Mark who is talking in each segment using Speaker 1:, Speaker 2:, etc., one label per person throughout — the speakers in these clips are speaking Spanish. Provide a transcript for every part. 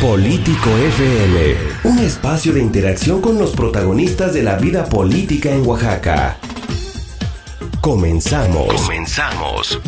Speaker 1: Político FM, un espacio de interacción con los protagonistas de la vida política en Oaxaca. Comenzamos. Comenzamos.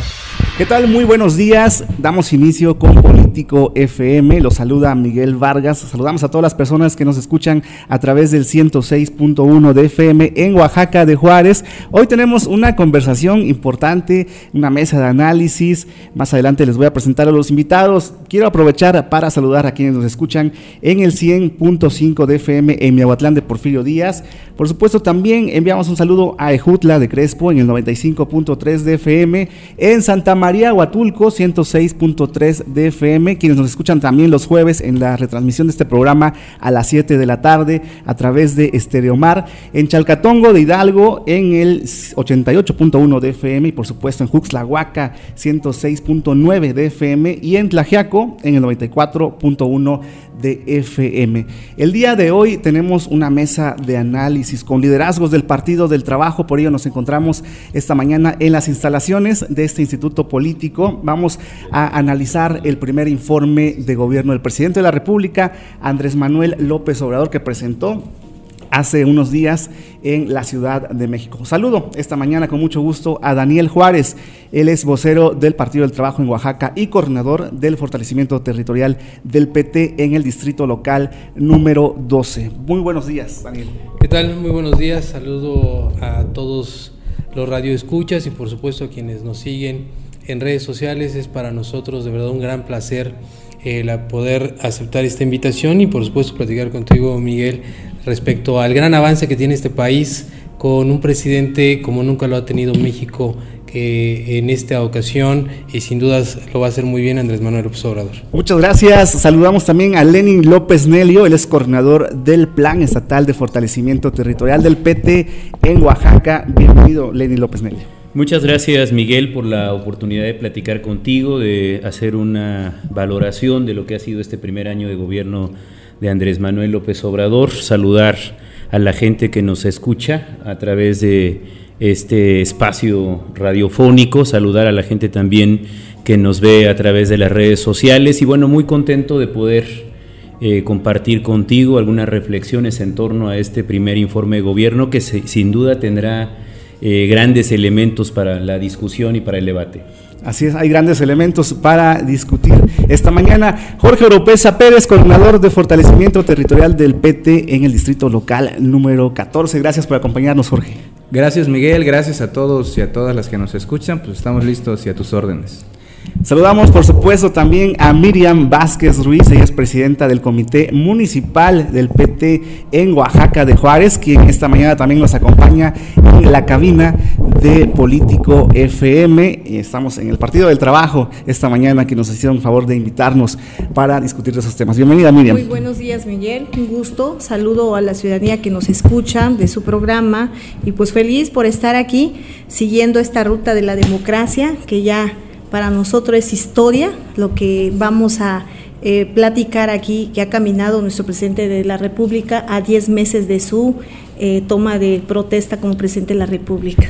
Speaker 2: ¿Qué tal? Muy buenos días. Damos inicio con Político FM. Los saluda Miguel Vargas. Saludamos a todas las personas que nos escuchan a través del 106.1 de FM en Oaxaca de Juárez. Hoy tenemos una conversación importante, una mesa de análisis. Más adelante les voy a presentar a los invitados. Quiero aprovechar para saludar a quienes nos escuchan en el 100.5 de FM en Miahuatlán de Porfirio Días. Por supuesto, también enviamos un saludo a Ejutla de Crespo en el 95.3 de FM en Santa María María Huatulco 106.3 de FM, quienes nos escuchan también los jueves en la retransmisión de este programa a las 7 de la tarde a través de Estereomar, en Chalcatongo de Hidalgo en el 88.1 de FM y por supuesto en Juxlahuaca 106.9 de FM y en Tlajiaco en el 94.1 de FM. El día de hoy tenemos una mesa de análisis con liderazgos del Partido del Trabajo, por ello nos encontramos esta mañana en las instalaciones de este Instituto Político. Vamos a analizar el primer informe de gobierno del presidente de la República, Andrés Manuel López Obrador, que presentó hace unos días en la Ciudad de México. Saludo esta mañana con mucho gusto a Daniel Juárez. Él es vocero del Partido del Trabajo en Oaxaca y coordinador del fortalecimiento territorial del PT en el distrito local número 12. Muy buenos días, Daniel.
Speaker 3: ¿Qué tal? Muy buenos días. Saludo a todos los radioescuchas y por supuesto a quienes nos siguen en redes sociales. Es para nosotros de verdad un gran placer el poder aceptar esta invitación y por supuesto platicar contigo, Miguel, respecto al gran avance que tiene este país con un presidente como nunca lo ha tenido México que en esta ocasión y sin dudas lo va a hacer muy bien Andrés Manuel López Obrador.
Speaker 2: Muchas gracias. Saludamos también a Lenin López Nelio, él es coordinador del Plan Estatal de Fortalecimiento Territorial del PT en Oaxaca. Bienvenido, Lenin López Nelio.
Speaker 4: Muchas gracias Miguel por la oportunidad de platicar contigo, de hacer una valoración de lo que ha sido este primer año de gobierno de Andrés Manuel López Obrador, saludar a la gente que nos escucha a través de este espacio radiofónico, saludar a la gente también que nos ve a través de las redes sociales. Y bueno, muy contento de poder eh, compartir contigo algunas reflexiones en torno a este primer informe de gobierno que sin duda tendrá eh, grandes elementos para la discusión y para el debate.
Speaker 2: Así es, hay grandes elementos para discutir. Esta mañana, Jorge Oropesa Pérez, coordinador de fortalecimiento territorial del PT en el distrito local número 14. Gracias por acompañarnos, Jorge.
Speaker 5: Gracias, Miguel. Gracias a todos y a todas las que nos escuchan. Pues estamos listos y a tus órdenes.
Speaker 2: Saludamos por supuesto también a Miriam Vázquez Ruiz, ella es presidenta del Comité Municipal del PT en Oaxaca de Juárez, quien esta mañana también nos acompaña en la cabina de Político FM. Estamos en el Partido del Trabajo esta mañana que nos hicieron favor de invitarnos para discutir esos temas. Bienvenida Miriam.
Speaker 6: Muy buenos días Miguel, un gusto. Saludo a la ciudadanía que nos escucha de su programa y pues feliz por estar aquí siguiendo esta ruta de la democracia que ya para nosotros es historia lo que vamos a eh, platicar aquí, que ha caminado nuestro presidente de la República a 10 meses de su eh, toma de protesta como presidente de la República.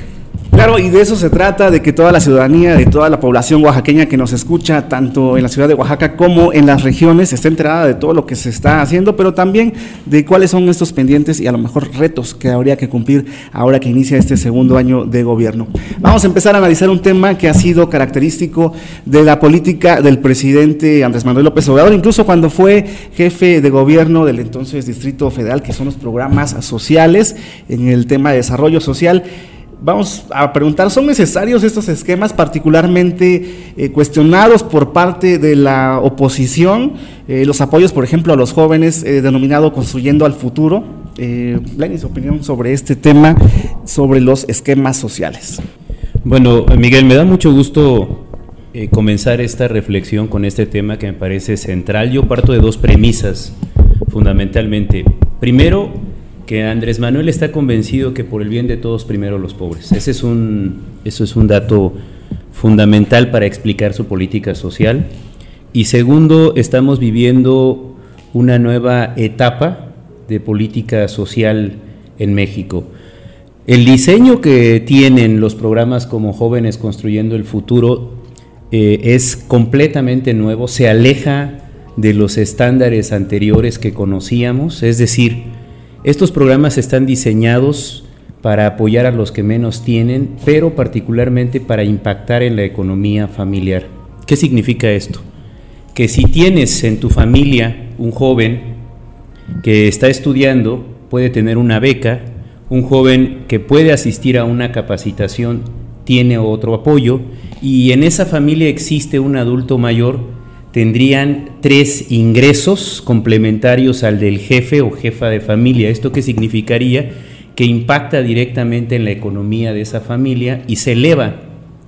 Speaker 2: Claro, y de eso se trata, de que toda la ciudadanía, de toda la población oaxaqueña que nos escucha, tanto en la ciudad de Oaxaca como en las regiones, esté enterada de todo lo que se está haciendo, pero también de cuáles son estos pendientes y a lo mejor retos que habría que cumplir ahora que inicia este segundo año de gobierno. Vamos a empezar a analizar un tema que ha sido característico de la política del presidente Andrés Manuel López Obrador, incluso cuando fue jefe de gobierno del entonces Distrito Federal, que son los programas sociales en el tema de desarrollo social vamos a preguntar, ¿son necesarios estos esquemas particularmente eh, cuestionados por parte de la oposición? Eh, los apoyos, por ejemplo, a los jóvenes, eh, denominado Construyendo al Futuro. Eh, su opinión sobre este tema, sobre los esquemas sociales.
Speaker 4: Bueno, Miguel, me da mucho gusto comenzar esta reflexión con este tema que me parece central. Yo parto de dos premisas, fundamentalmente. Primero, que Andrés Manuel está convencido que por el bien de todos primero los pobres. Ese es un, eso es un dato fundamental para explicar su política social. Y segundo, estamos viviendo una nueva etapa de política social en México. El diseño que tienen los programas como Jóvenes Construyendo el Futuro eh, es completamente nuevo, se aleja de los estándares anteriores que conocíamos, es decir, estos programas están diseñados para apoyar a los que menos tienen, pero particularmente para impactar en la economía familiar. ¿Qué significa esto? Que si tienes en tu familia un joven que está estudiando, puede tener una beca, un joven que puede asistir a una capacitación tiene otro apoyo y en esa familia existe un adulto mayor, tendrían tres ingresos complementarios al del jefe o jefa de familia. ¿Esto qué significaría? Que impacta directamente en la economía de esa familia y se eleva.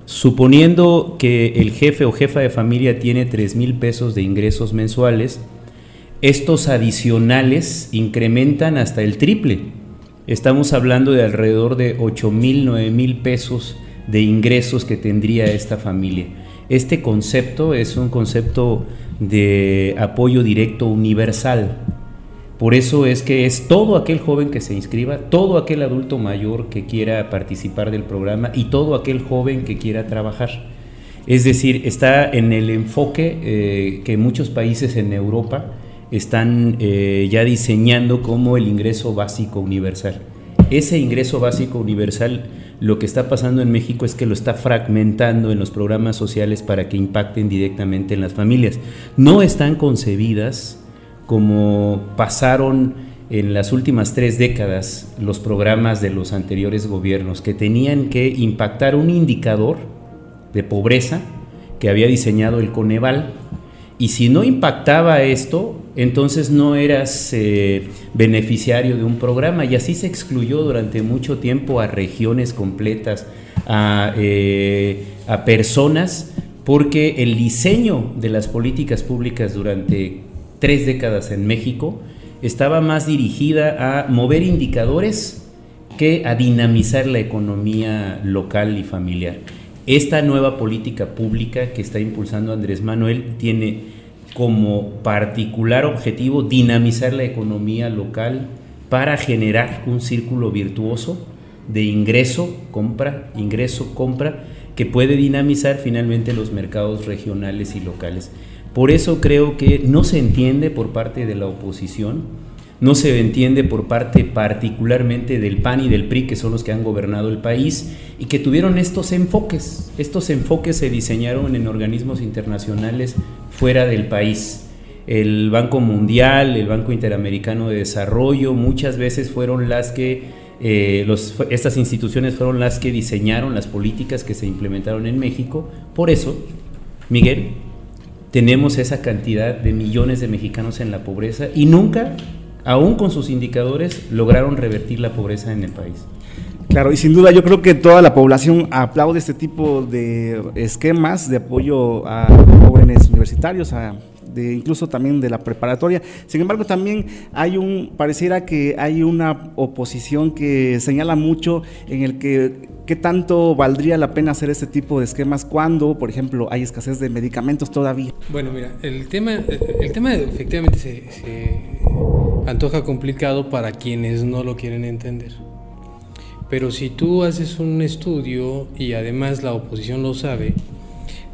Speaker 4: Suponiendo que el jefe o jefa de familia tiene tres mil pesos de ingresos mensuales, estos adicionales incrementan hasta el triple. Estamos hablando de alrededor de 8 mil, 9 mil pesos de ingresos que tendría esta familia. Este concepto es un concepto de apoyo directo universal. Por eso es que es todo aquel joven que se inscriba, todo aquel adulto mayor que quiera participar del programa y todo aquel joven que quiera trabajar. Es decir, está en el enfoque eh, que muchos países en Europa están eh, ya diseñando como el ingreso básico universal. Ese ingreso básico universal lo que está pasando en México es que lo está fragmentando en los programas sociales para que impacten directamente en las familias. No están concebidas como pasaron en las últimas tres décadas los programas de los anteriores gobiernos, que tenían que impactar un indicador de pobreza que había diseñado el Coneval y si no impactaba esto, entonces no eras eh, beneficiario de un programa y así se excluyó durante mucho tiempo a regiones completas, eh, a personas, porque el diseño de las políticas públicas durante tres décadas en México estaba más dirigida a mover indicadores que a dinamizar la economía local y familiar. Esta nueva política pública que está impulsando Andrés Manuel tiene como particular objetivo dinamizar la economía local para generar un círculo virtuoso de ingreso, compra, ingreso, compra, que puede dinamizar finalmente los mercados regionales y locales. Por eso creo que no se entiende por parte de la oposición no se entiende por parte particularmente del PAN y del PRI, que son los que han gobernado el país, y que tuvieron estos enfoques. Estos enfoques se diseñaron en organismos internacionales fuera del país. El Banco Mundial, el Banco Interamericano de Desarrollo, muchas veces fueron las que, eh, estas instituciones fueron las que diseñaron las políticas que se implementaron en México. Por eso, Miguel, tenemos esa cantidad de millones de mexicanos en la pobreza y nunca aún con sus indicadores, lograron revertir la pobreza en el país.
Speaker 2: Claro, y sin duda yo creo que toda la población aplaude este tipo de esquemas de apoyo a jóvenes universitarios, a de incluso también de la preparatoria. Sin embargo, también hay un, pareciera que hay una oposición que señala mucho en el que qué tanto valdría la pena hacer este tipo de esquemas cuando, por ejemplo, hay escasez de medicamentos todavía.
Speaker 3: Bueno, mira, el tema, el tema efectivamente se, se antoja complicado para quienes no lo quieren entender. Pero si tú haces un estudio y además la oposición lo sabe,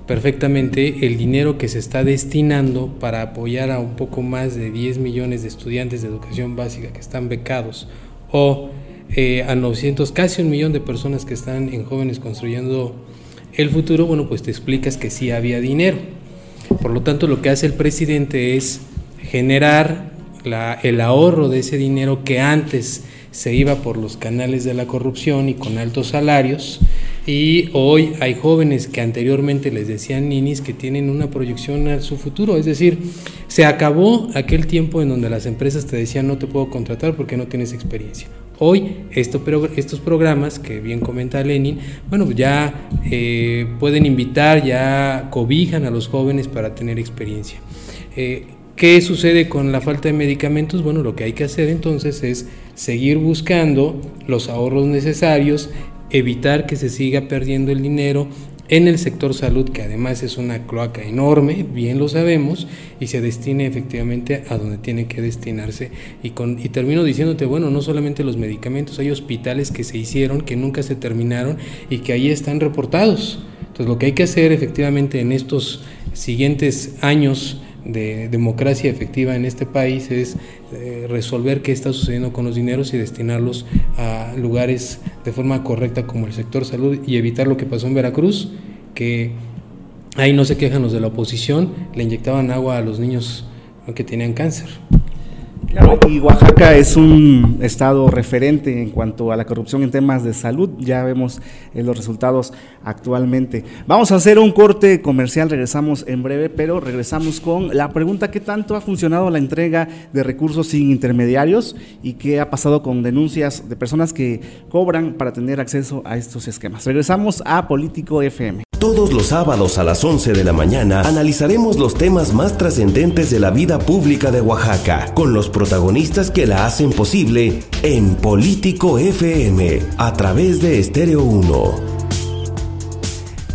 Speaker 3: perfectamente el dinero que se está destinando para apoyar a un poco más de 10 millones de estudiantes de educación básica que están becados o eh, a 900, casi un millón de personas que están en jóvenes construyendo el futuro, bueno, pues te explicas que sí había dinero. Por lo tanto, lo que hace el presidente es generar el ahorro de ese dinero que antes se iba por los canales de la corrupción y con altos salarios y hoy hay jóvenes que anteriormente les decían ninis que tienen una proyección a su futuro. Es decir, se acabó aquel tiempo en donde las empresas te decían no te puedo contratar porque no tienes experiencia. Hoy esto, estos programas que bien comenta Lenin, bueno, ya eh, pueden invitar, ya cobijan a los jóvenes para tener experiencia. Eh, ¿Qué sucede con la falta de medicamentos? Bueno, lo que hay que hacer entonces es seguir buscando los ahorros necesarios evitar que se siga perdiendo el dinero en el sector salud, que además es una cloaca enorme, bien lo sabemos, y se destine efectivamente a donde tiene que destinarse. Y, y termino diciéndote, bueno, no solamente los medicamentos, hay hospitales que se hicieron, que nunca se terminaron y que ahí están reportados. Entonces lo que hay que hacer efectivamente en estos siguientes años de democracia efectiva en este país es eh, resolver qué está sucediendo con los dineros y destinarlos a lugares de forma correcta como el sector salud y evitar lo que pasó en Veracruz, que ahí no se quejan los de la oposición, le inyectaban agua a los niños que tenían cáncer.
Speaker 2: Y Oaxaca es un estado referente en cuanto a la corrupción en temas de salud. Ya vemos eh, los resultados actualmente. Vamos a hacer un corte comercial, regresamos en breve, pero regresamos con la pregunta ¿qué tanto ha funcionado la entrega de recursos sin intermediarios y qué ha pasado con denuncias de personas que cobran para tener acceso a estos esquemas? Regresamos a Político FM.
Speaker 1: Todos los sábados a las 11 de la mañana analizaremos los temas más trascendentes de la vida pública de Oaxaca, con los protagonistas que la hacen posible en Político FM, a través de Estéreo 1.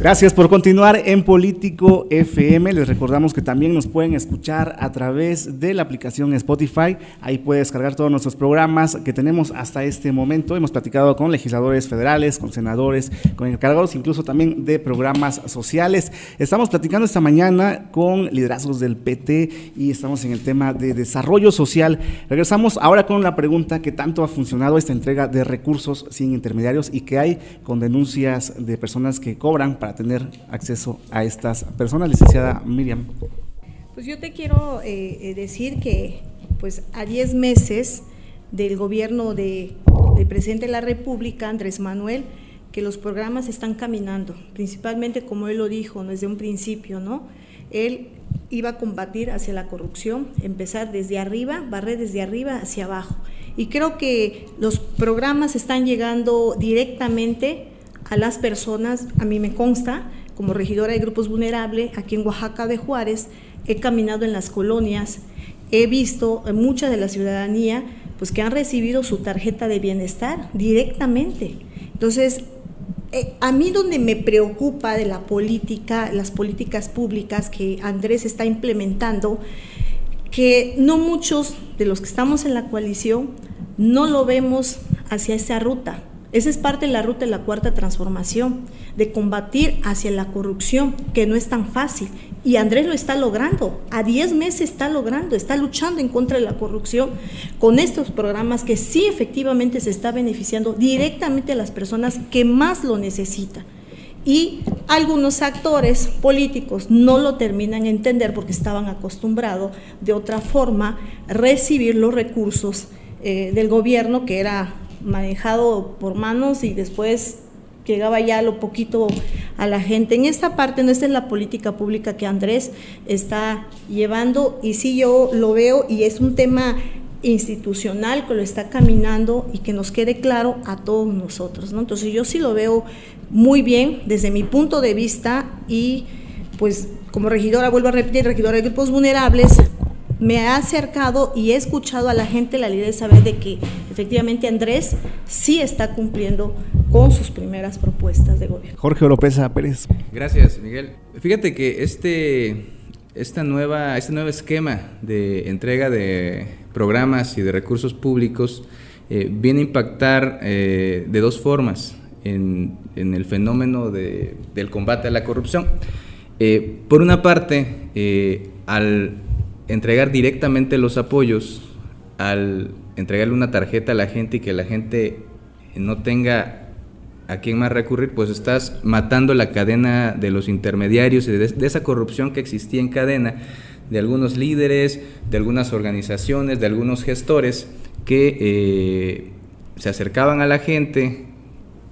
Speaker 2: Gracias por continuar en Político FM. Les recordamos que también nos pueden escuchar a través de la aplicación Spotify. Ahí puede descargar todos nuestros programas que tenemos hasta este momento. Hemos platicado con legisladores federales, con senadores, con encargados incluso también de programas sociales. Estamos platicando esta mañana con liderazgos del PT y estamos en el tema de desarrollo social. Regresamos ahora con la pregunta que tanto ha funcionado esta entrega de recursos sin intermediarios y que hay con denuncias de personas que cobran para tener acceso a estas personas, licenciada Miriam?
Speaker 6: Pues yo te quiero eh, eh, decir que pues a 10 meses del gobierno de, del presidente de la República, Andrés Manuel, que los programas están caminando, principalmente como él lo dijo desde un principio, ¿no? Él iba a combatir hacia la corrupción, empezar desde arriba, barrer desde arriba hacia abajo. Y creo que los programas están llegando directamente a las personas, a mí me consta, como regidora de grupos vulnerables, aquí en Oaxaca de Juárez, he caminado en las colonias, he visto mucha de la ciudadanía pues que han recibido su tarjeta de bienestar directamente. Entonces, eh, a mí donde me preocupa de la política, las políticas públicas que Andrés está implementando, que no muchos de los que estamos en la coalición no lo vemos hacia esa ruta. Esa es parte de la ruta de la cuarta transformación, de combatir hacia la corrupción, que no es tan fácil. Y Andrés lo está logrando, a 10 meses está logrando, está luchando en contra de la corrupción con estos programas que sí efectivamente se está beneficiando directamente a las personas que más lo necesitan. Y algunos actores políticos no lo terminan de entender porque estaban acostumbrados de otra forma recibir los recursos eh, del gobierno, que era manejado por manos y después llegaba ya lo poquito a la gente. En esta parte, no esta es la política pública que Andrés está llevando y sí yo lo veo y es un tema institucional que lo está caminando y que nos quede claro a todos nosotros. ¿no? Entonces yo sí lo veo muy bien desde mi punto de vista y pues como regidora, vuelvo a repetir, regidora de grupos vulnerables, me ha acercado y he escuchado a la gente la idea de saber de que efectivamente Andrés sí está cumpliendo con sus primeras propuestas de gobierno.
Speaker 2: Jorge López Pérez.
Speaker 5: Gracias, Miguel. Fíjate que este, esta nueva, este nuevo esquema de entrega de programas y de recursos públicos eh, viene a impactar eh, de dos formas en, el fenómeno del combate a la corrupción. Eh, por una parte, al entregar directamente los apoyos, al entregarle una tarjeta a la gente y que la gente no tenga a quién más recurrir, pues estás matando la cadena de los intermediarios y de, esa corrupción que existía en cadena de algunos líderes, de algunas organizaciones, de algunos gestores que eh, se acercaban a la gente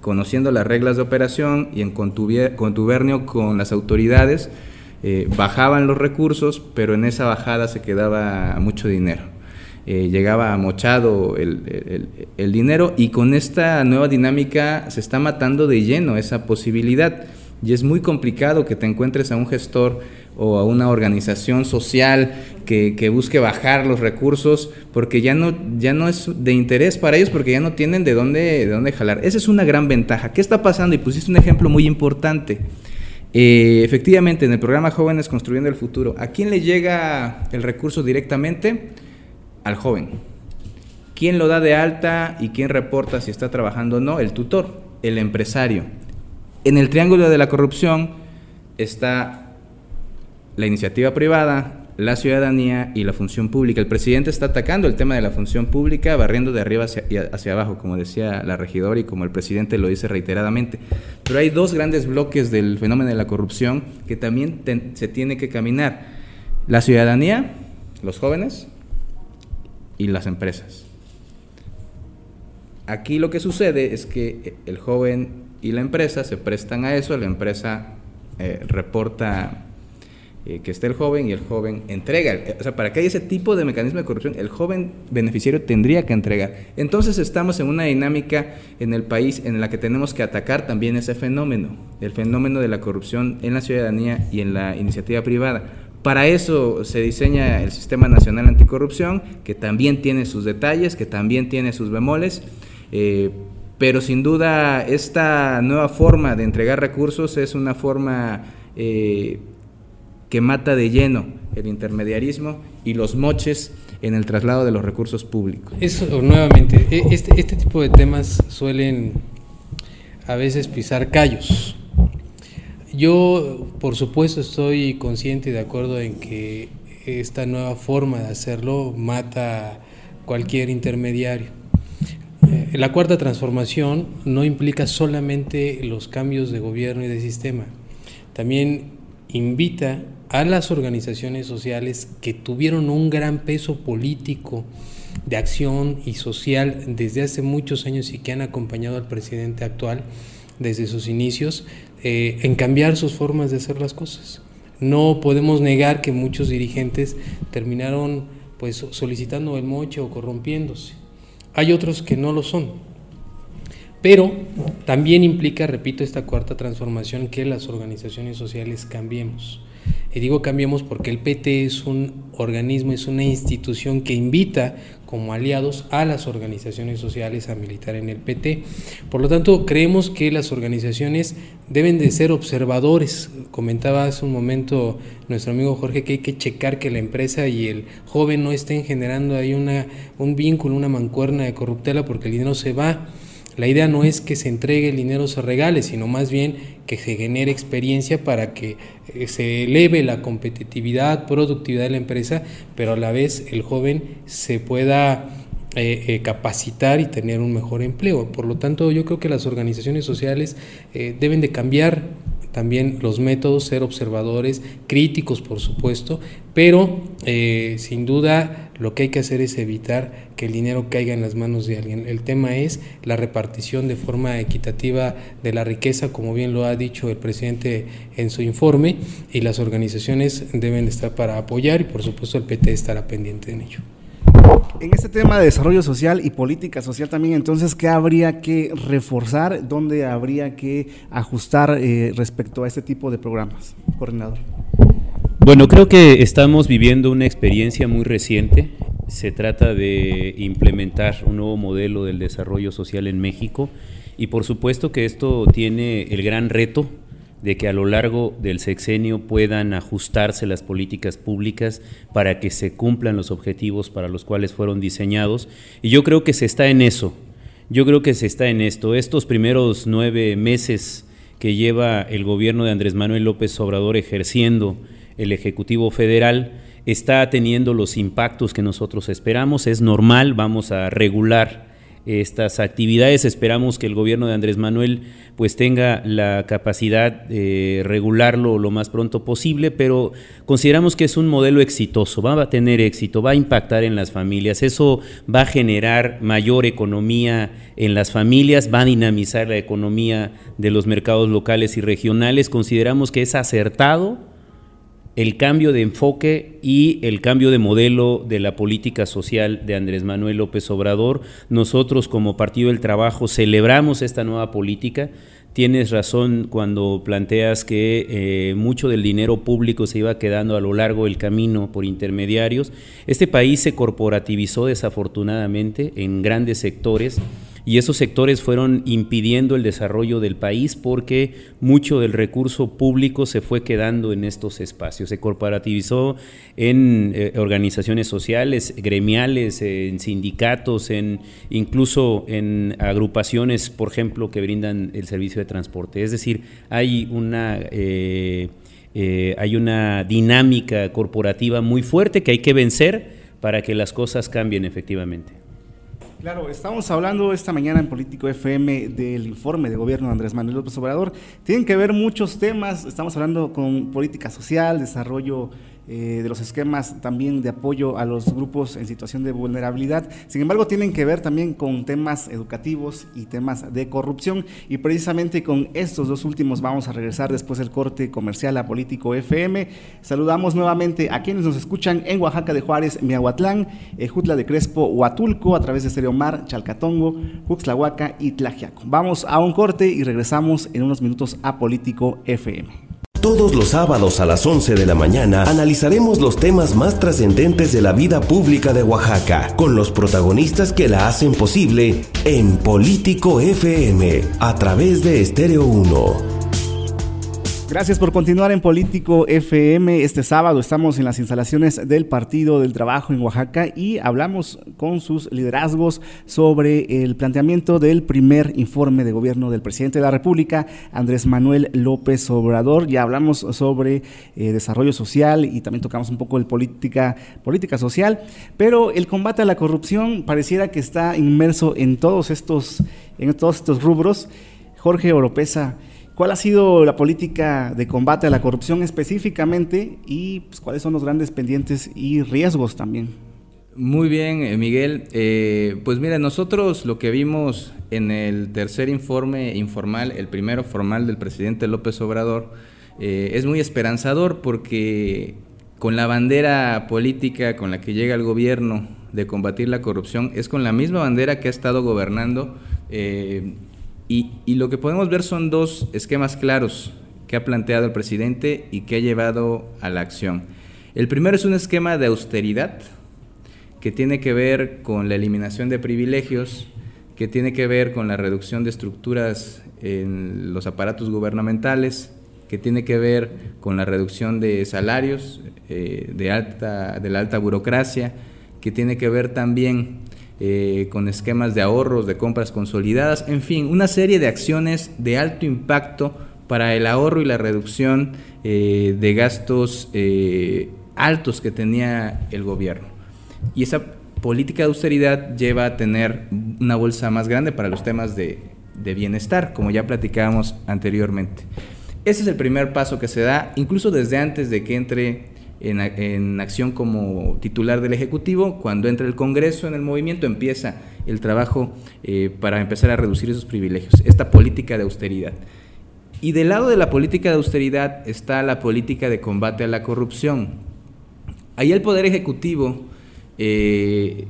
Speaker 5: conociendo las reglas de operación y en contubernio con las autoridades, eh, bajaban los recursos, pero en esa bajada se quedaba mucho dinero. Eh, llegaba mochado el, el, dinero y con esta nueva dinámica se está matando de lleno esa posibilidad. Y es muy complicado que te encuentres a un gestor o a una organización social que, que, busque bajar los recursos porque ya no, ya no es de interés para ellos porque ya no tienen de dónde, de dónde jalar. Esa es una gran ventaja. ¿Qué está pasando? Y pusiste un ejemplo muy importante. Eh, efectivamente, en el programa Jóvenes Construyendo el Futuro, ¿a quién le llega el recurso directamente? Al joven. ¿Quién lo da de alta y quién reporta si está trabajando o no? El tutor, el empresario. En el triángulo de la corrupción está la iniciativa privada, la ciudadanía y la función pública. El presidente está atacando el tema de la función pública, barriendo de arriba hacia, hacia abajo, como decía la regidora y como el presidente lo dice reiteradamente. Pero hay dos grandes bloques del fenómeno de la corrupción que también se tiene que caminar. La ciudadanía, los jóvenes y las empresas. Aquí lo que sucede es que el joven y la empresa se prestan a eso, la empresa eh, reporta eh, que esté el joven y el joven entrega. O sea, para que haya ese tipo de mecanismo de corrupción, el joven beneficiario tendría que entregar. Entonces estamos en una dinámica en el país en la que tenemos que atacar también ese fenómeno, el fenómeno de la corrupción en la ciudadanía y en la iniciativa privada. Para eso se diseña el Sistema Nacional Anticorrupción, que también tiene sus detalles, que también tiene sus bemoles, eh, pero sin duda esta nueva forma de entregar recursos es una forma... Eh, que mata de lleno el intermediarismo y los moches en el traslado de los recursos públicos.
Speaker 3: Eso, nuevamente, e, este, este tipo de temas suelen a veces pisar callos. Yo, por supuesto, estoy consciente y de acuerdo en que esta nueva forma de hacerlo mata cualquier intermediario. Eh, la cuarta transformación no implica solamente los cambios de gobierno y de sistema, también invita a las organizaciones sociales que tuvieron un gran peso político de acción y social desde hace muchos años y que han acompañado al presidente actual desde sus inicios eh, en cambiar sus formas de hacer las cosas. No podemos negar que muchos dirigentes terminaron pues solicitando el moche o corrompiéndose. Hay otros que no lo son. Pero también implica, repito, esta cuarta transformación que las organizaciones sociales cambiemos. Y digo cambiemos porque el PT es un organismo, es una institución que invita como aliados a las organizaciones sociales a militar en el PT. Por lo tanto, creemos que las organizaciones deben de ser observadores. Comentaba hace un momento nuestro amigo Jorge que hay que checar que la empresa y el joven no estén generando ahí una, un vínculo, una mancuerna de corruptela porque el dinero se va la idea no es que se entregue el dinero o se regale, sino más bien que se genere experiencia para que eh, se eleve la competitividad, productividad de la empresa, pero a la vez el joven se pueda eh, eh, capacitar y tener un mejor empleo. Por lo tanto, yo creo que las organizaciones sociales deben de cambiar también los métodos, ser observadores, críticos por supuesto, pero sin duda lo que hay que hacer es evitar que el dinero caiga en las manos de alguien. El tema es la repartición de forma equitativa de la riqueza, como bien lo ha dicho el presidente en su informe, y las organizaciones deben estar para apoyar y por supuesto el PT estará pendiente en ello.
Speaker 2: En este tema de desarrollo social y política social también, entonces, ¿qué habría que reforzar? ¿Dónde habría que ajustar eh, respecto a este tipo de programas, coordinador?
Speaker 4: Bueno, creo que estamos viviendo una experiencia muy reciente. Se trata de implementar un nuevo modelo del desarrollo social en México y por supuesto que esto tiene el gran reto de que a lo largo del sexenio puedan ajustarse las políticas públicas para que se cumplan los objetivos para los cuales fueron diseñados. Y yo creo que se está en eso. Yo creo que se está en esto. Estos primeros nueve meses que lleva el gobierno de Andrés Manuel López Obrador ejerciendo el Ejecutivo Federal está teniendo los impactos que nosotros esperamos. Es normal, vamos a regular estas actividades. Esperamos que el gobierno de Andrés Manuel pues tenga la capacidad de regularlo lo más pronto posible, pero consideramos que es un modelo exitoso, va a tener éxito, va a impactar en las familias, eso va a generar mayor economía en las familias, va a dinamizar la economía de los mercados locales y regionales. Consideramos que es acertado el cambio de enfoque y el cambio de modelo de la política social de Andrés Manuel López Obrador. Nosotros como Partido del Trabajo celebramos esta nueva política. Tienes razón cuando planteas que eh, mucho del dinero público se iba quedando a lo largo del camino por intermediarios. Este país se corporativizó desafortunadamente en grandes sectores y esos sectores fueron impidiendo el desarrollo del país porque mucho del recurso público se fue quedando en estos espacios. Se corporativizó en eh, organizaciones sociales, gremiales, en sindicatos, en incluso en agrupaciones, por ejemplo, que brindan el servicio de transporte. Es decir, hay una eh, eh, hay una dinámica corporativa muy fuerte que hay que vencer para que las cosas cambien efectivamente.
Speaker 2: Claro, estamos hablando esta mañana en Político FM del informe de gobierno de Andrés Manuel López Obrador. Tienen que ver muchos temas, estamos hablando con política social, desarrollo eh, de los esquemas también de apoyo a los grupos en situación de vulnerabilidad. Sin embargo, tienen que ver también con temas educativos y temas de corrupción. Y precisamente con estos dos últimos vamos a regresar después del corte comercial a Político FM. Saludamos nuevamente a quienes nos escuchan en Oaxaca de Juárez, Miahuatlán, Jutla de Crespo, Huatulco, a través de Estereomar, Chalcatongo, Juxlahuaca y Tlajiaco. Vamos a un corte y regresamos en unos minutos a Político FM.
Speaker 1: Todos los sábados a las 11 de la mañana analizaremos los temas más trascendentes de la vida pública de Oaxaca, con los protagonistas que la hacen posible en Político FM, a través de Estéreo 1.
Speaker 2: Gracias por continuar en Político FM. Este sábado estamos en las instalaciones del Partido del Trabajo en Oaxaca y hablamos con sus liderazgos sobre el planteamiento del primer informe de gobierno del presidente de la República, Andrés Manuel López Obrador. Ya hablamos sobre eh, desarrollo social y también tocamos un poco de política, política social, pero el combate a la corrupción pareciera que está inmerso en todos estos, en todos estos rubros. Jorge Oropesa, ¿Cuál ha sido la política de combate a la corrupción específicamente y pues, cuáles son los grandes pendientes y riesgos también?
Speaker 5: Muy bien, eh, Miguel. Eh, pues mira, nosotros lo que vimos en el tercer informe informal, el primero formal del presidente López Obrador, eh, es muy esperanzador porque con la bandera política con la que llega el gobierno de combatir la corrupción, es con la misma bandera que ha estado gobernando y, lo que podemos ver son dos esquemas claros que ha planteado el presidente y que ha llevado a la acción. El primero es un esquema de austeridad que tiene que ver con la eliminación de privilegios, que tiene que ver con la reducción de estructuras en los aparatos gubernamentales, que tiene que ver con la reducción de salarios, eh, de, alta, de la alta burocracia, que tiene que ver también eh, con esquemas de ahorros, de compras consolidadas, en fin, una serie de acciones de alto impacto para el ahorro y la reducción eh, de gastos eh, altos que tenía el gobierno. Y esa política de austeridad lleva a tener una bolsa más grande para los temas de, de bienestar, como ya platicábamos anteriormente. Ese es el primer paso que se da, incluso desde antes de que entre en, acción como titular del Ejecutivo. Cuando entra el Congreso en el movimiento, empieza el trabajo eh, para empezar a reducir esos privilegios, esta política de austeridad. Y del lado de la política de austeridad está la política de combate a la corrupción. Ahí el Poder Ejecutivo eh,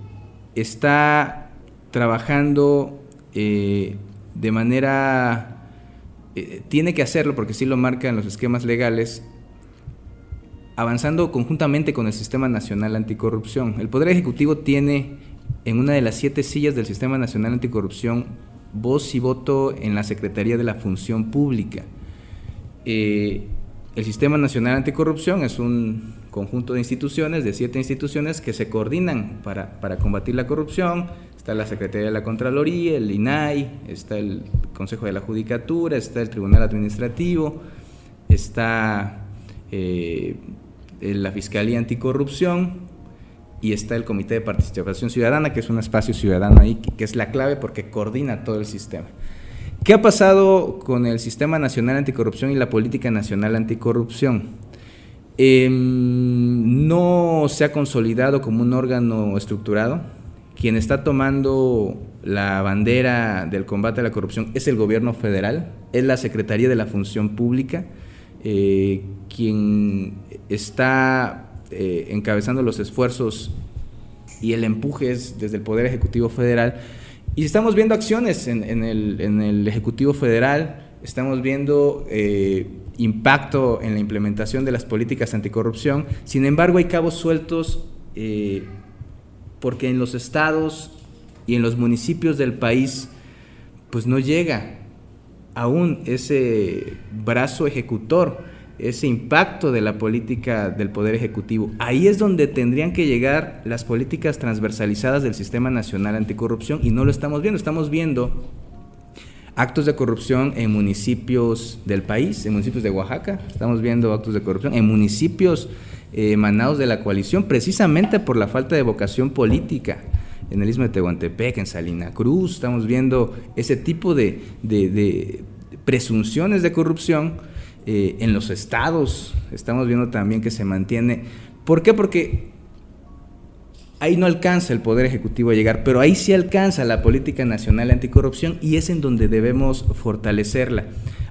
Speaker 5: está trabajando eh, de manera, tiene que hacerlo porque sí lo marcan los esquemas legales, avanzando conjuntamente con el Sistema Nacional Anticorrupción. El Poder Ejecutivo tiene en una de las siete sillas del Sistema Nacional Anticorrupción voz y voto en la Secretaría de la Función Pública. Eh, el Sistema Nacional Anticorrupción es un conjunto de instituciones, de siete instituciones que se coordinan para, para combatir la corrupción. Está la Secretaría de la Contraloría, el INAI, está el Consejo de la Judicatura, está el Tribunal Administrativo, está eh, la Fiscalía Anticorrupción y está el Comité de Participación Ciudadana, que es un espacio ciudadano ahí, que es la clave porque coordina todo el sistema. ¿Qué ha pasado con el Sistema Nacional Anticorrupción y la Política Nacional Anticorrupción? Em, no se ha consolidado como un órgano estructurado. Quien está tomando la bandera del combate a la corrupción es el gobierno federal, es la Secretaría de la Función Pública, eh, quien está eh, encabezando los esfuerzos y el empuje es desde el Poder Ejecutivo Federal. Y estamos viendo acciones en, el, Ejecutivo Federal, estamos viendo eh, impacto en la implementación de las políticas anticorrupción. Sin embargo, hay cabos sueltos eh, porque en los estados y en los municipios del país, pues no llega aún ese brazo ejecutor ese impacto de la política del Poder Ejecutivo. Ahí es donde tendrían que llegar las políticas transversalizadas del Sistema Nacional Anticorrupción y no lo estamos viendo. Estamos viendo actos de corrupción en municipios del país, en municipios de Oaxaca, estamos viendo actos de corrupción en municipios eh, emanados de la coalición, precisamente por la falta de vocación política. En el istmo de Tehuantepec, en Salina Cruz, estamos viendo ese tipo de, presunciones de corrupción. Eh, en los estados, estamos viendo también que se mantiene. ¿Por qué? Porque ahí no alcanza el Poder Ejecutivo a llegar, pero ahí sí alcanza la política nacional anticorrupción y es en donde debemos fortalecerla.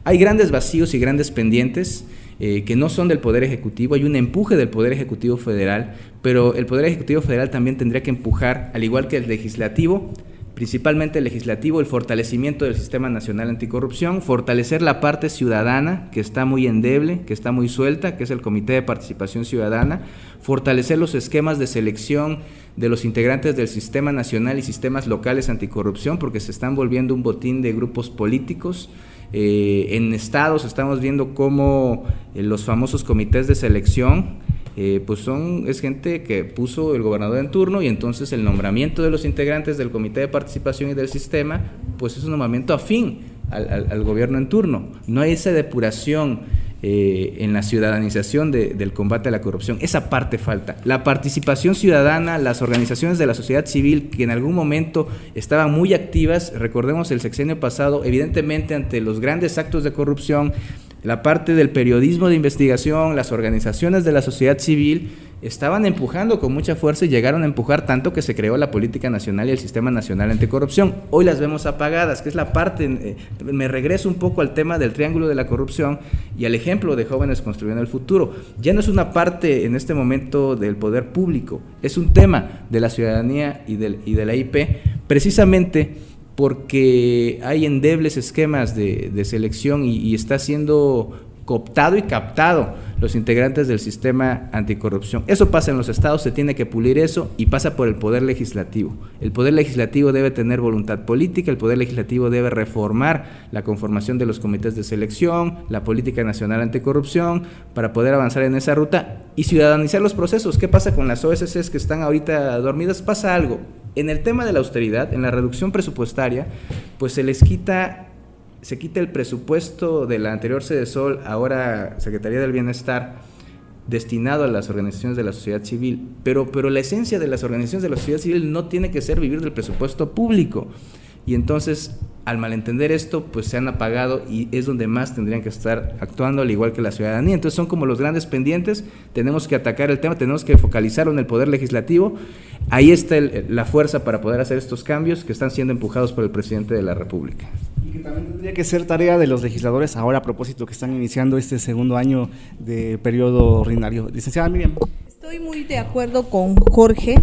Speaker 5: Hay grandes vacíos y grandes pendientes eh, que no son del Poder Ejecutivo, hay un empuje del Poder Ejecutivo Federal, pero el Poder Ejecutivo Federal también tendría que empujar, al igual que el Legislativo, principalmente el legislativo, el fortalecimiento del sistema nacional anticorrupción, fortalecer la parte ciudadana, que está muy endeble, que está muy suelta, que es el Comité de Participación Ciudadana, fortalecer los esquemas de selección de los integrantes del sistema nacional y sistemas locales anticorrupción, porque se están volviendo un botín de grupos políticos. Eh, en estados estamos viendo cómo eh, los famosos comités de selección eh, pues son, es gente que puso el gobernador en turno y entonces el nombramiento de los integrantes del comité de participación y del sistema, pues es un nombramiento afín al, gobierno en turno. No hay esa depuración eh, en la ciudadanización del combate a la corrupción. Esa parte falta. La participación ciudadana, las organizaciones de la sociedad civil que en algún momento estaban muy activas, recordemos el sexenio pasado, evidentemente ante los grandes actos de corrupción, la parte del periodismo de investigación, las organizaciones de la sociedad civil estaban empujando con mucha fuerza y llegaron a empujar tanto que se creó la política nacional y el sistema nacional anticorrupción. Hoy las vemos apagadas, que es la parte, eh, me regreso un poco al tema del triángulo de la corrupción y al ejemplo de jóvenes construyendo el futuro. Ya no es una parte en este momento del poder público, es un tema de la ciudadanía y, del, y de la IP, precisamente porque hay endebles esquemas de, selección y, está siendo cooptado y captado los integrantes del sistema anticorrupción. Eso pasa en los estados, se tiene que pulir eso y pasa por el poder legislativo. El poder legislativo debe tener voluntad política, el poder legislativo debe reformar la conformación de los comités de selección, la política nacional anticorrupción, para poder avanzar en esa ruta y ciudadanizar los procesos. ¿Qué pasa con las OSCs que están ahorita dormidas? Pasa algo en el tema de la austeridad, en la reducción presupuestaria, pues se les quita, se quita el presupuesto de la anterior sede Sol, ahora Secretaría del Bienestar, destinado a las organizaciones de la sociedad civil, pero, pero la esencia de las organizaciones de la sociedad civil no tiene que ser vivir del presupuesto público. Y entonces, al malentender esto, pues se han apagado y es donde más tendrían que estar actuando, al igual que la ciudadanía. Entonces son como los grandes pendientes, tenemos que atacar el tema, tenemos que focalizarlo en el poder legislativo. Ahí está la fuerza para poder hacer estos cambios que están siendo empujados por el presidente de la República.
Speaker 2: Y que también tendría que ser tarea de los legisladores ahora a propósito que están iniciando este segundo año de periodo ordinario. Licenciada Miriam.
Speaker 6: Estoy muy de acuerdo con Jorge.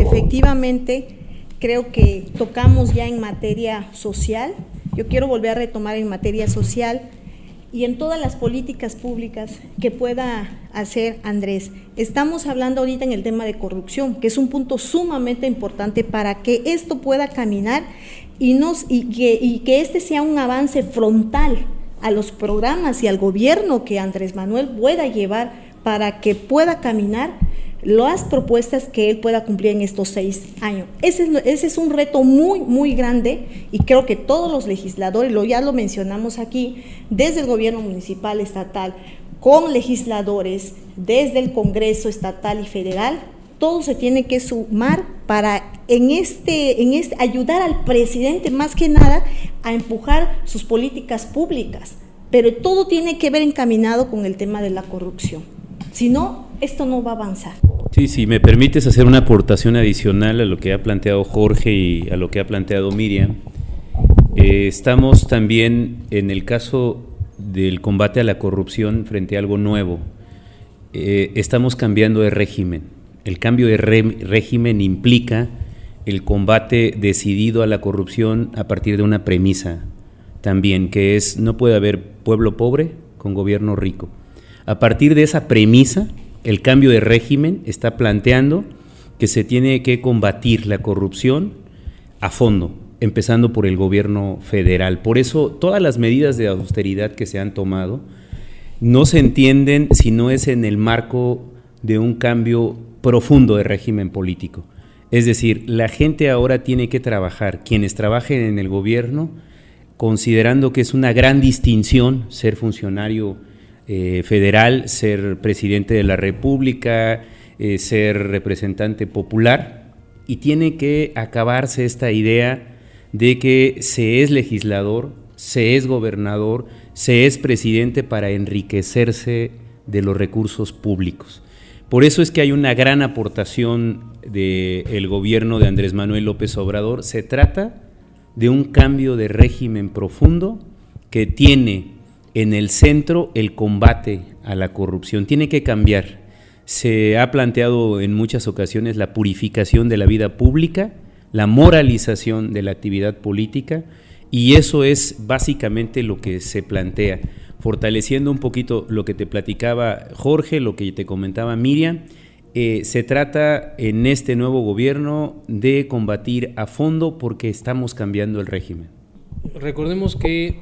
Speaker 6: Efectivamente, creo que tocamos ya en materia social. Yo quiero volver a retomar en materia social y en todas las políticas públicas que pueda hacer Andrés. Estamos hablando ahorita en el tema de corrupción, que es un punto sumamente importante para que esto pueda caminar y, nos, y, que, y que este sea un avance frontal a los programas y al gobierno que Andrés Manuel pueda llevar para que pueda caminar las propuestas que él pueda cumplir en estos seis años. Ese es, un reto muy, muy grande y creo que todos los legisladores, lo, ya lo mencionamos aquí, desde el gobierno municipal, estatal, con legisladores, desde el Congreso estatal y federal, todo se tiene que sumar para en este, en este, ayudar al presidente más que nada a empujar sus políticas públicas. Pero todo tiene que ver encaminado con el tema de la corrupción. Si no, esto no va a avanzar.
Speaker 4: Sí, si me permites hacer una aportación adicional a lo que ha planteado Jorge y a lo que ha planteado Miriam. Eh, estamos también en el caso del combate a la corrupción frente a algo nuevo. Eh, estamos cambiando de régimen. El cambio de régimen implica el combate decidido a la corrupción a partir de una premisa también, que es no puede haber pueblo pobre con gobierno rico. A partir de esa premisa, el cambio de régimen está planteando que se tiene que combatir la corrupción a fondo, empezando por el gobierno federal. Por eso todas las medidas de austeridad que se han tomado no se entienden si no es en el marco de un cambio profundo de régimen político. Es decir, la gente ahora tiene que trabajar, quienes trabajen en el gobierno, considerando que es una gran distinción ser funcionario eh, federal, ser presidente de la República, eh, ser representante popular, y tiene que acabarse esta idea de que se es legislador, se es gobernador, se es presidente para enriquecerse de los recursos públicos. Por eso es que hay una gran aportación del gobierno de Andrés Manuel López Obrador. Se trata de un cambio de régimen profundo que tiene en el centro el combate a la corrupción. Tiene que cambiar. Se ha planteado en muchas ocasiones la purificación de la vida pública, la moralización de la actividad política, y eso es básicamente lo que se plantea fortaleciendo un poquito lo que te platicaba Jorge, lo que te comentaba Miriam. Eh, se trata en este nuevo gobierno de combatir a fondo porque estamos cambiando el régimen.
Speaker 3: Recordemos que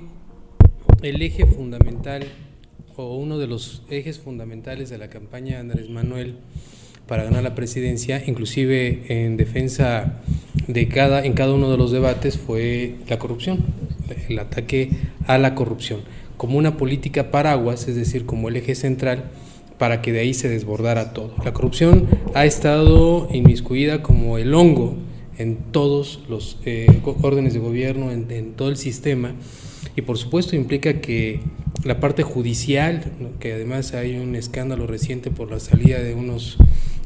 Speaker 3: el eje fundamental o uno de los ejes fundamentales de la campaña de Andrés Manuel para ganar la presidencia, inclusive en defensa de cada en cada uno de los debates fue la corrupción, el ataque a la corrupción como una política paraguas, es decir, como el eje central, para que de ahí se desbordara todo. La corrupción ha estado inmiscuida como el hongo en todos los eh, órdenes de gobierno, en, en, todo el sistema, y por supuesto implica que la parte judicial, que además hay un escándalo reciente por la salida de unos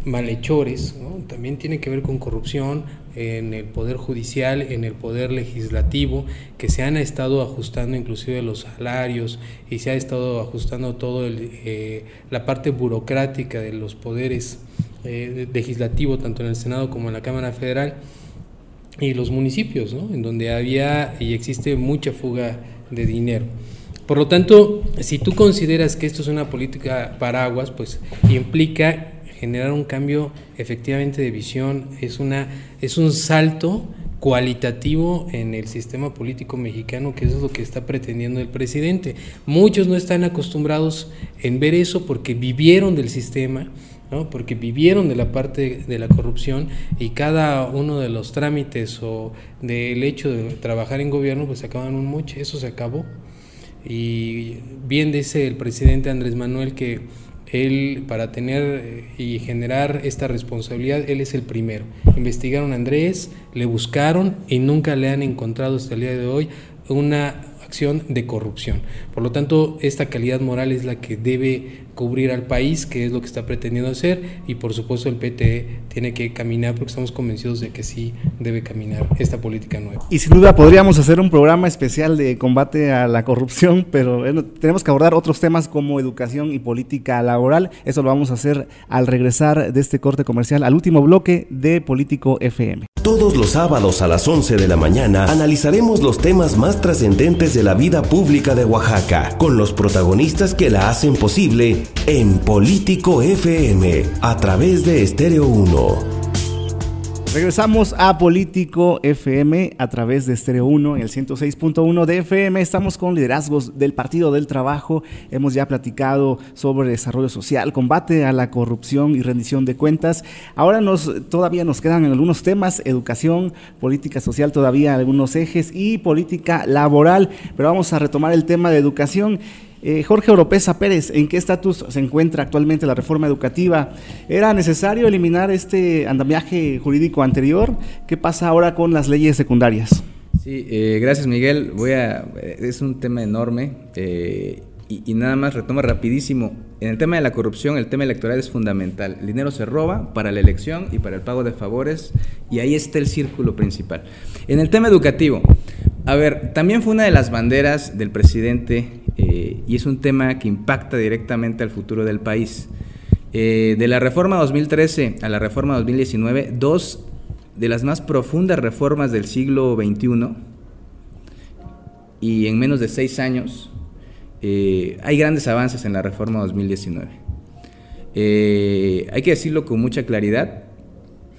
Speaker 3: malhechores, también tiene que ver con corrupción en el poder judicial, en el poder legislativo, que se han estado ajustando inclusive los salarios y se ha estado ajustando todo eh, la parte burocrática de los poderes eh, legislativos, tanto en el Senado como en la Cámara Federal y los municipios, en donde había y existe mucha fuga de dinero. Por lo tanto, si tú consideras que esto es una política paraguas, pues implica generar un cambio efectivamente de visión, es, una, es un salto cualitativo en el sistema político mexicano, que eso es lo que está pretendiendo el presidente. Muchos no están acostumbrados en ver eso porque vivieron del sistema, ¿no? porque vivieron de la parte de la corrupción y cada uno de los trámites o del hecho de trabajar en gobierno, pues se acaban un moche, eso se acabó. Y bien dice el presidente Andrés Manuel que él, para tener eh, y generar esta responsabilidad, él es el primero. Investigaron a Andrés, le buscaron y nunca le han encontrado hasta el día de hoy una acción de corrupción. Por lo tanto, esta calidad moral es la que debe cubrir al país, que es lo que está pretendiendo hacer, y por supuesto el PT tiene que caminar, porque estamos convencidos de que sí debe caminar esta política nueva.
Speaker 2: Y sin duda podríamos hacer un programa especial de combate a la corrupción, pero tenemos que abordar otros temas como educación y política laboral. Eso lo vamos a hacer al regresar de este corte comercial al último bloque de Político FM.
Speaker 1: Todos los sábados a las 11 de la mañana analizaremos los temas más trascendentes de la vida pública de Oaxaca, con los protagonistas que la hacen posible en Político FM, a través de Estéreo 1.
Speaker 2: Regresamos a Político FM a través de Estéreo 1 en el 106.1 de FM. Estamos con liderazgos del Partido del Trabajo. Hemos ya platicado sobre desarrollo social, combate a la corrupción y rendición de cuentas. Ahora nos todavía nos quedan algunos temas, educación, política social, todavía algunos ejes y política laboral, pero vamos a retomar el tema de educación. Eh, Jorge Oropesa Pérez, ¿en qué estatus se encuentra actualmente la reforma educativa? ¿Era necesario eliminar este andamiaje jurídico anterior? ¿Qué pasa ahora con las leyes secundarias?
Speaker 5: Sí, eh, gracias Miguel. Voy a, eh, es un tema enorme y, nada más retomo rapidísimo. En el tema de la corrupción, el tema electoral es fundamental. El dinero se roba para la elección y para el pago de favores y ahí está el círculo principal. En el tema educativo, a ver, también fue una de las banderas del presidente eh, y es un tema que impacta directamente al futuro del país. Eh, de la reforma 2013 a la reforma 2019, dos de las más profundas reformas del siglo XXI, y en menos de seis años, eh, hay grandes avances en la reforma 2019. hay que decirlo con mucha claridad,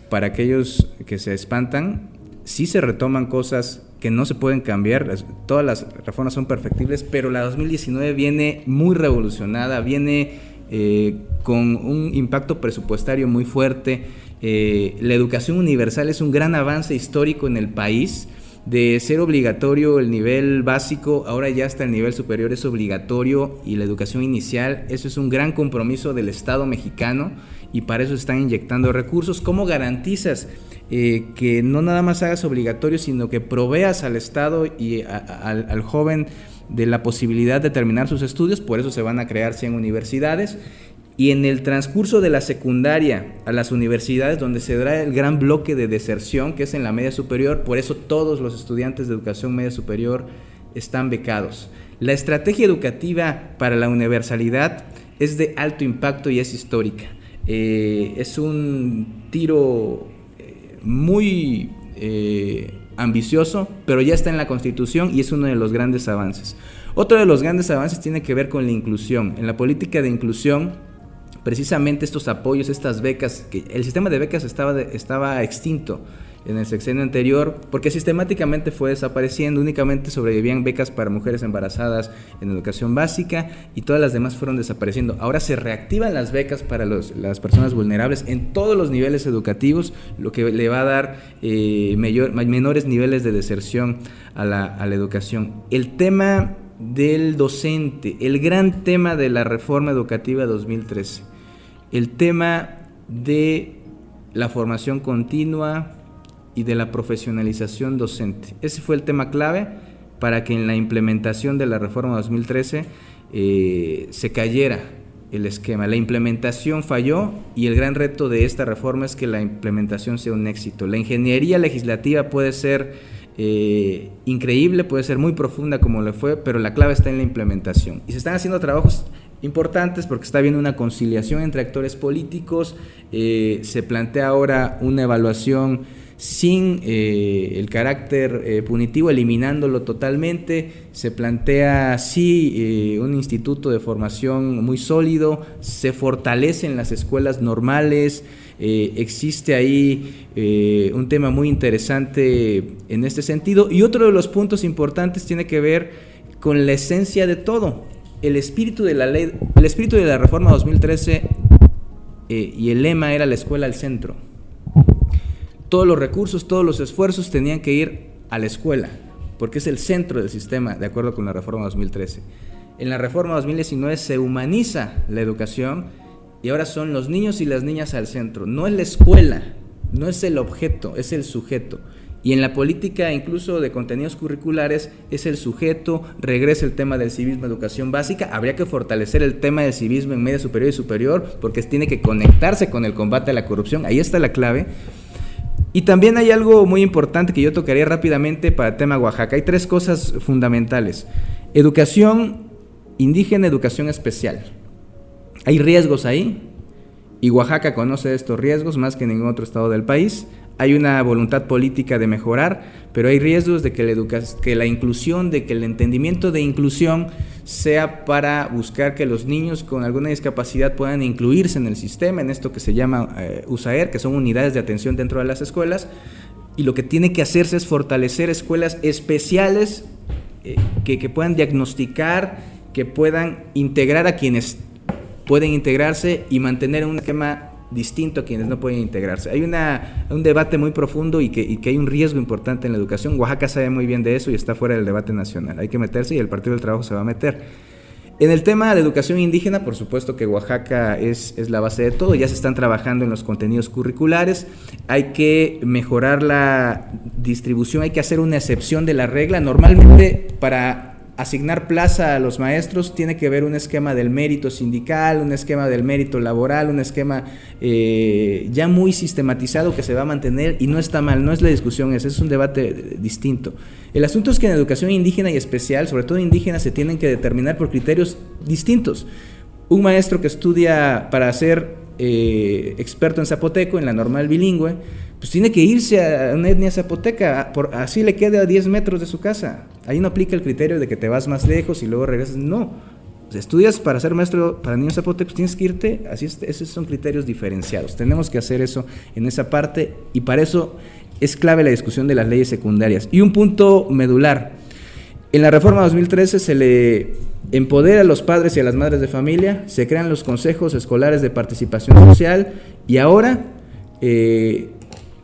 Speaker 5: para aquellos que se espantan, sí se retoman cosas que no se pueden cambiar, todas las reformas son perfectibles, pero la 2019 viene muy revolucionada, viene eh, con un impacto presupuestario muy fuerte. Eh, la educación universal es un gran avance histórico en el país de ser obligatorio el nivel básico, ahora ya hasta el nivel superior es obligatorio y la educación inicial, eso es un gran compromiso del Estado mexicano y para eso están inyectando recursos. ¿Cómo garantizas eh, que no nada más hagas obligatorio, sino que proveas al Estado y al joven de la posibilidad de terminar sus estudios? Por eso se van a crear 100 universidades y en el transcurso de la secundaria a las universidades, donde se dará el gran bloque de deserción, que es en la media superior, por eso todos los estudiantes de educación media superior están becados. La estrategia educativa para la universalidad es de alto impacto y es histórica. Eh, es un tiro muy eh, ambicioso, pero ya está en la Constitución y es uno de los grandes avances. Otro de los grandes avances tiene que ver con la inclusión. En la política de inclusión, precisamente estos apoyos, estas becas, que el sistema de becas estaba, estaba extinto en el sexenio anterior, porque sistemáticamente fue desapareciendo, únicamente sobrevivían becas para mujeres embarazadas en educación básica y todas las demás fueron desapareciendo. Ahora se reactivan las becas para las personas vulnerables en todos los niveles educativos, lo que le va a dar eh, menores niveles de deserción a la, a la educación. El tema del docente, el gran tema de la reforma educativa 2013 el tema de la formación continua y de la profesionalización docente. Ese fue el tema clave para que en la implementación de la reforma 2013 eh, se cayera el esquema. La implementación falló y el gran reto de esta reforma es que la implementación sea un éxito. La ingeniería legislativa puede ser eh, increíble, puede ser muy profunda como le fue, pero la clave está en la implementación. Y se están haciendo trabajos importantes porque está habiendo una conciliación entre actores políticos, eh, se plantea ahora una evaluación sin eh, el carácter eh, punitivo, eliminándolo totalmente, se plantea sí un instituto de formación muy sólido, se fortalecen las escuelas normales, existe ahí un tema muy interesante en este sentido. Y otro de los puntos importantes tiene que ver con la esencia de todo, el espíritu de la ley, el espíritu de la reforma 2013 eh, y el lema era la escuela al centro. Todos los recursos, todos los esfuerzos tenían que ir a la escuela, porque es el centro del sistema, de acuerdo con la reforma 2013. En la reforma 2019 se humaniza la educación y ahora son los niños y las niñas al centro. No es la escuela, no es el objeto, es el sujeto. Y en la política incluso de contenidos curriculares es el sujeto, regresa el tema del civismo, educación básica, habría que fortalecer el tema del civismo en media superior y superior porque tiene que conectarse con el combate a la corrupción, ahí está la clave. Y también hay algo muy importante que yo tocaría rápidamente para el tema Oaxaca. Hay tres cosas fundamentales. Educación indígena, educación especial. Hay riesgos ahí y Oaxaca conoce estos riesgos más que ningún otro estado del país hay una voluntad política de mejorar, pero hay riesgos de que la, que la inclusión, de que el entendimiento de inclusión sea para buscar que los niños con alguna discapacidad puedan incluirse en el sistema, en esto que se llama eh, USAER, que son unidades de atención dentro de las escuelas, y lo que tiene que hacerse es fortalecer escuelas especiales eh, que, que puedan diagnosticar, que puedan integrar a quienes pueden integrarse y mantener un esquema distinto a quienes no pueden integrarse. Hay una, un debate muy profundo y que, hay un riesgo importante en la educación. Oaxaca sabe muy bien de eso y está fuera del debate nacional. Hay que meterse y el Partido del Trabajo se va a meter. En el tema de educación indígena, por supuesto que Oaxaca es, es, la base de todo, ya se están trabajando en los contenidos curriculares, hay que mejorar la distribución, hay que hacer una excepción de la regla. Normalmente para asignar plaza a los maestros tiene que ver un esquema del mérito sindical, un esquema del mérito laboral, un esquema eh, ya muy sistematizado que se va a mantener y no está mal, no es la discusión, ese es un debate distinto. El asunto es que en educación indígena y especial, sobre todo indígena, se tienen que determinar por criterios distintos. Un maestro que estudia para ser eh, experto en zapoteco, en la normal bilingüe, pues tiene que irse a una etnia zapoteca, así le queda a 10 metros de su casa. Ahí no aplica el criterio de que te vas más lejos y luego regresas. No. estudias para ser maestro para niños zapotecos, tienes que irte. Así es, esos son criterios diferenciados. Tenemos que hacer eso en esa parte y para eso es clave la discusión de las leyes secundarias. Y un punto medular. En la reforma 2013 se le empodera a los padres y a las madres de familia, se crean los consejos escolares de participación social y ahora eh,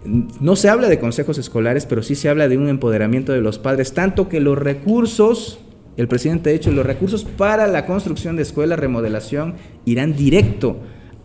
Speaker 5: no se habla de consejos escolares, pero sí se habla de un empoderamiento de los padres, tanto que los recursos, el presidente ha dicho, los recursos para la construcción de escuelas, remodelación, irán directo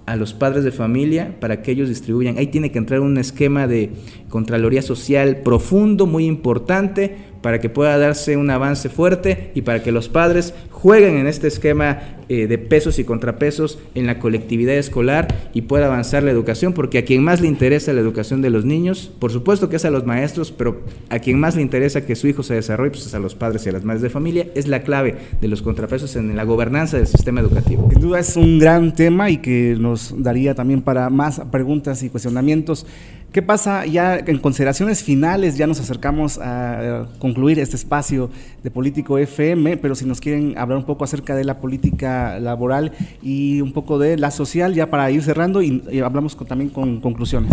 Speaker 5: a los padres de familia para que ellos distribuyan. Ahí tiene que entrar un esquema de Contraloría Social profundo, muy importante, para que pueda darse un avance fuerte y para que los padres jueguen en este esquema eh, de pesos y contrapesos en la colectividad escolar y pueda avanzar la educación, porque a quien más le interesa la educación de los niños, por supuesto que es a los maestros, pero a quien más le interesa que su hijo se desarrolle, pues es a los padres y a las madres de familia, es la clave de los contrapesos en la gobernanza del sistema educativo.
Speaker 2: Sin duda es un gran tema y que nos daría también para más preguntas y cuestionamientos. ¿Qué pasa ya en consideraciones finales? Ya nos acercamos a concluir este espacio de Político FM, pero si nos quieren hablar un poco acerca de la política laboral y un poco de la social, ya para ir cerrando y, hablamos también con conclusiones.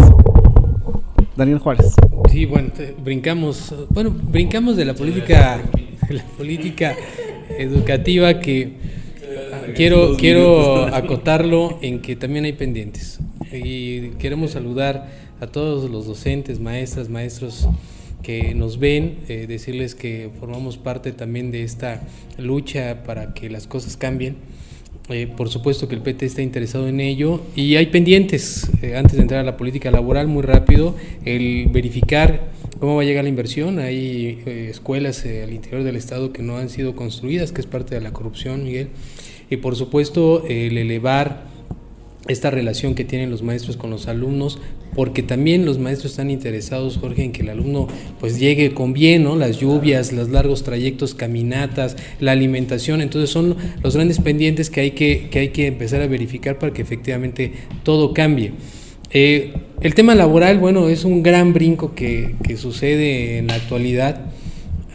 Speaker 2: Daniel Juárez.
Speaker 3: Sí, bueno, brincamos, bueno, brincamos de la política, la política educativa que quiero, quiero acotarlo en que también hay pendientes y queremos saludar a todos los docentes, maestras, maestros que nos ven, eh, decirles que formamos parte también de esta lucha para que las cosas cambien. Eh, por supuesto que el PT está interesado en ello y hay pendientes, eh, antes de entrar a la política laboral, muy rápido, el verificar cómo va a llegar la inversión. Hay escuelas al interior del Estado que no han sido construidas, que es parte de la corrupción, Miguel. Y por supuesto el elevar esta relación que tienen los maestros con los alumnos, porque también los maestros están interesados, Jorge, en que el alumno pues llegue con bien, ¿no? Las lluvias, los largos trayectos, caminatas, la alimentación, entonces son los grandes pendientes que hay que, que, hay que empezar a verificar para que efectivamente todo cambie. Eh, el tema laboral, bueno, es un gran brinco que, que sucede en la actualidad.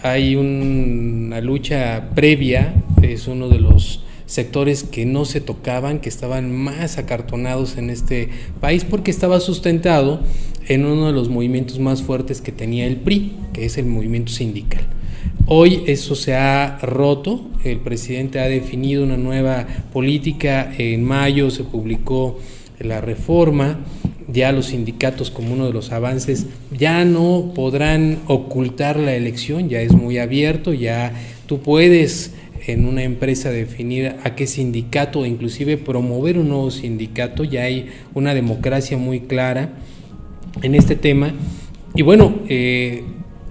Speaker 3: Hay una lucha previa, es uno de los sectores que no se tocaban, que estaban más acartonados en este país porque estaba sustentado en uno de los movimientos más fuertes que tenía el PRI, que es el movimiento sindical. Hoy eso se ha roto, el presidente ha definido una nueva política, en mayo se publicó la reforma, ya los sindicatos como uno de los avances ya no podrán ocultar la elección, ya es muy abierto, ya tú puedes en una empresa definir a qué sindicato inclusive promover un nuevo sindicato, ya hay una democracia muy clara en este tema. Y bueno, eh,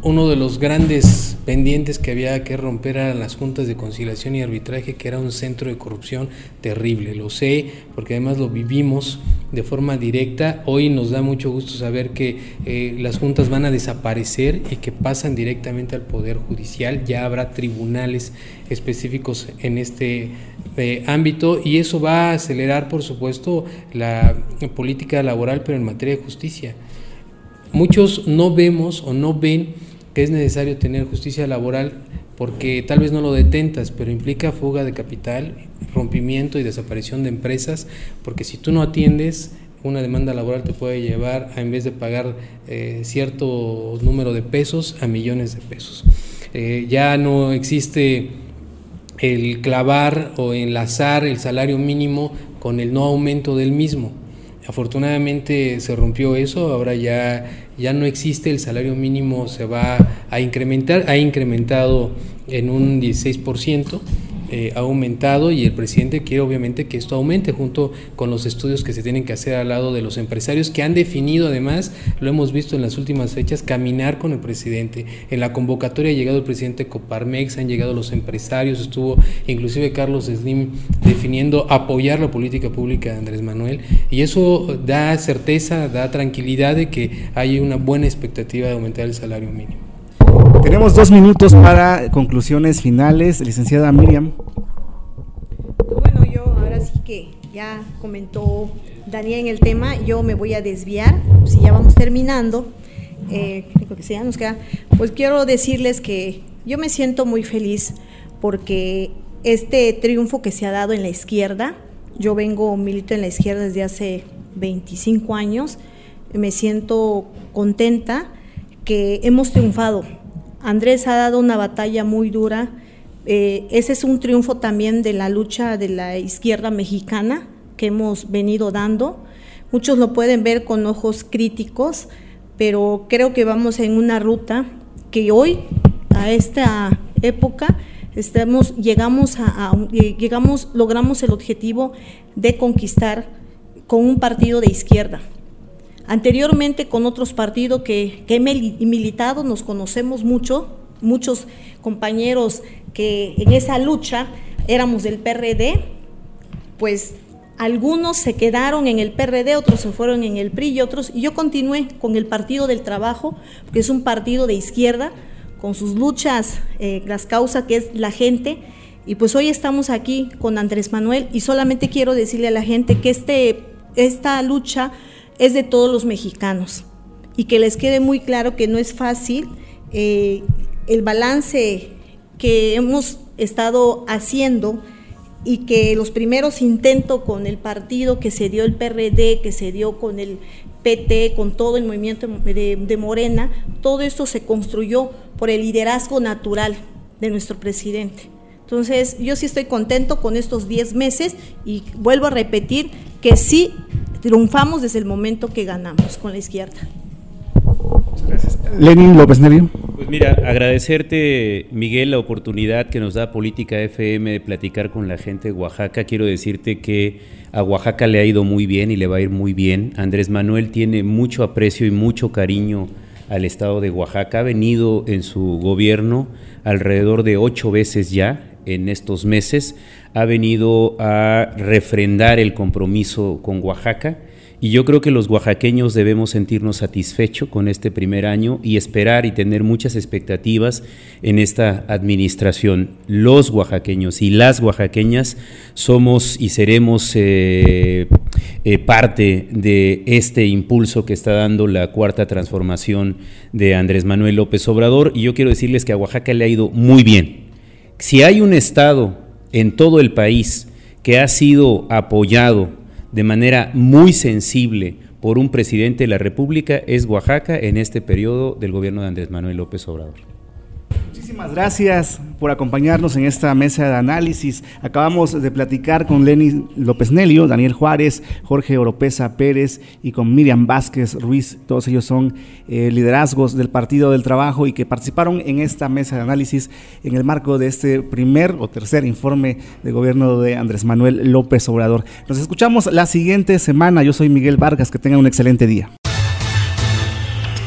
Speaker 3: uno de los grandes pendientes que había que romper eran las juntas de conciliación y arbitraje, que era un centro de corrupción terrible. Lo sé, porque además lo vivimos de forma directa. Hoy nos da mucho gusto saber que eh, las juntas van a desaparecer y que pasan directamente al Poder Judicial. Ya habrá tribunales específicos en este eh, ámbito y eso va a acelerar, por supuesto, la política laboral, pero en materia de justicia. Muchos no vemos o no ven que es necesario tener justicia laboral porque tal vez no lo detentas, pero implica fuga de capital, rompimiento y desaparición de empresas, porque si tú no atiendes, una demanda laboral te puede llevar a, en vez de pagar eh, cierto número de pesos, a millones de pesos. Eh, ya no existe el clavar o enlazar el salario mínimo con el no aumento del mismo. Afortunadamente se rompió eso, ahora ya, ya no existe, el salario mínimo se va a incrementar, ha incrementado en un 16%. Eh, ha aumentado y el presidente quiere obviamente que esto aumente junto con los estudios que se tienen que hacer al lado de los empresarios que han definido además, lo hemos visto en las últimas fechas, caminar con el presidente. En la convocatoria ha llegado el presidente Coparmex, han llegado los empresarios, estuvo inclusive Carlos Slim definiendo apoyar la política pública de Andrés Manuel y eso da certeza, da tranquilidad de que hay una buena expectativa de aumentar el salario mínimo.
Speaker 2: Tenemos dos minutos para conclusiones finales. Licenciada Miriam.
Speaker 6: Bueno, yo ahora sí que ya comentó Daniel en el tema, yo me voy a desviar, si ya vamos terminando, eh, que sea, nos queda, pues quiero decirles que yo me siento muy feliz porque este triunfo que se ha dado en la izquierda, yo vengo, milito en la izquierda desde hace 25 años, me siento contenta que hemos triunfado Andrés ha dado una batalla muy dura. Eh, ese es un triunfo también de la lucha de la izquierda mexicana que hemos venido dando. Muchos lo pueden ver con ojos críticos, pero creo que vamos en una ruta que hoy, a esta época, llegamos a, llegamos, logramos el objetivo de conquistar con un partido de izquierda. Anteriormente con otros partidos que, que he militado, nos conocemos mucho, muchos compañeros que en esa lucha éramos del PRD, pues algunos se quedaron en el PRD, otros se fueron en el PRI y otros, y yo continué con el Partido del Trabajo, que es un partido de izquierda, con sus luchas, eh, las causas que es la gente, y pues hoy estamos aquí con Andrés Manuel y solamente quiero decirle a la gente que este, esta lucha es de todos los mexicanos y que les quede muy claro que no es fácil eh, el balance que hemos estado haciendo y que los primeros intentos con el partido que se dio el PRD, que se dio con el PT, con todo el movimiento de, Morena, todo esto se construyó por el liderazgo natural de nuestro presidente. Entonces, yo sí estoy contento con estos 10 meses y vuelvo a repetir que sí triunfamos desde el momento que ganamos con la izquierda.
Speaker 2: Gracias. Lenin López Nelio.
Speaker 4: Pues mira, agradecerte, Miguel, la oportunidad que nos da Política FM de platicar con la gente de Oaxaca. Quiero decirte que a Oaxaca le ha ido muy bien y le va a ir muy bien. Andrés Manuel tiene mucho aprecio y mucho cariño al estado de Oaxaca. Ha venido en su gobierno alrededor de ocho veces ya en estos meses. Ha venido a refrendar el compromiso con Oaxaca y yo creo que los oaxaqueños debemos sentirnos satisfechos con este primer año y esperar y tener muchas expectativas en esta administración. Los oaxaqueños y las oaxaqueñas somos y seremos eh, eh, parte de este impulso que está dando la cuarta transformación de Andrés Manuel López Obrador. Y yo quiero decirles que a Oaxaca le ha ido muy bien. Si hay un estado en todo el país que ha sido apoyado de manera muy sensible por un presidente de la República es Oaxaca en este periodo del gobierno de Andrés Manuel López Obrador.
Speaker 2: Muchísimas gracias por acompañarnos en esta mesa de análisis. Acabamos de platicar con Lenny López Nelio, Daniel Juárez, Jorge Oropesa Pérez y con Miriam Vázquez Ruiz. Todos ellos son eh, liderazgos del Partido del Trabajo y que participaron en esta mesa de análisis en el marco de este primer o tercer informe de gobierno de Andrés Manuel López Obrador. Nos escuchamos la siguiente semana. Yo soy Miguel Vargas. Que tengan un excelente día.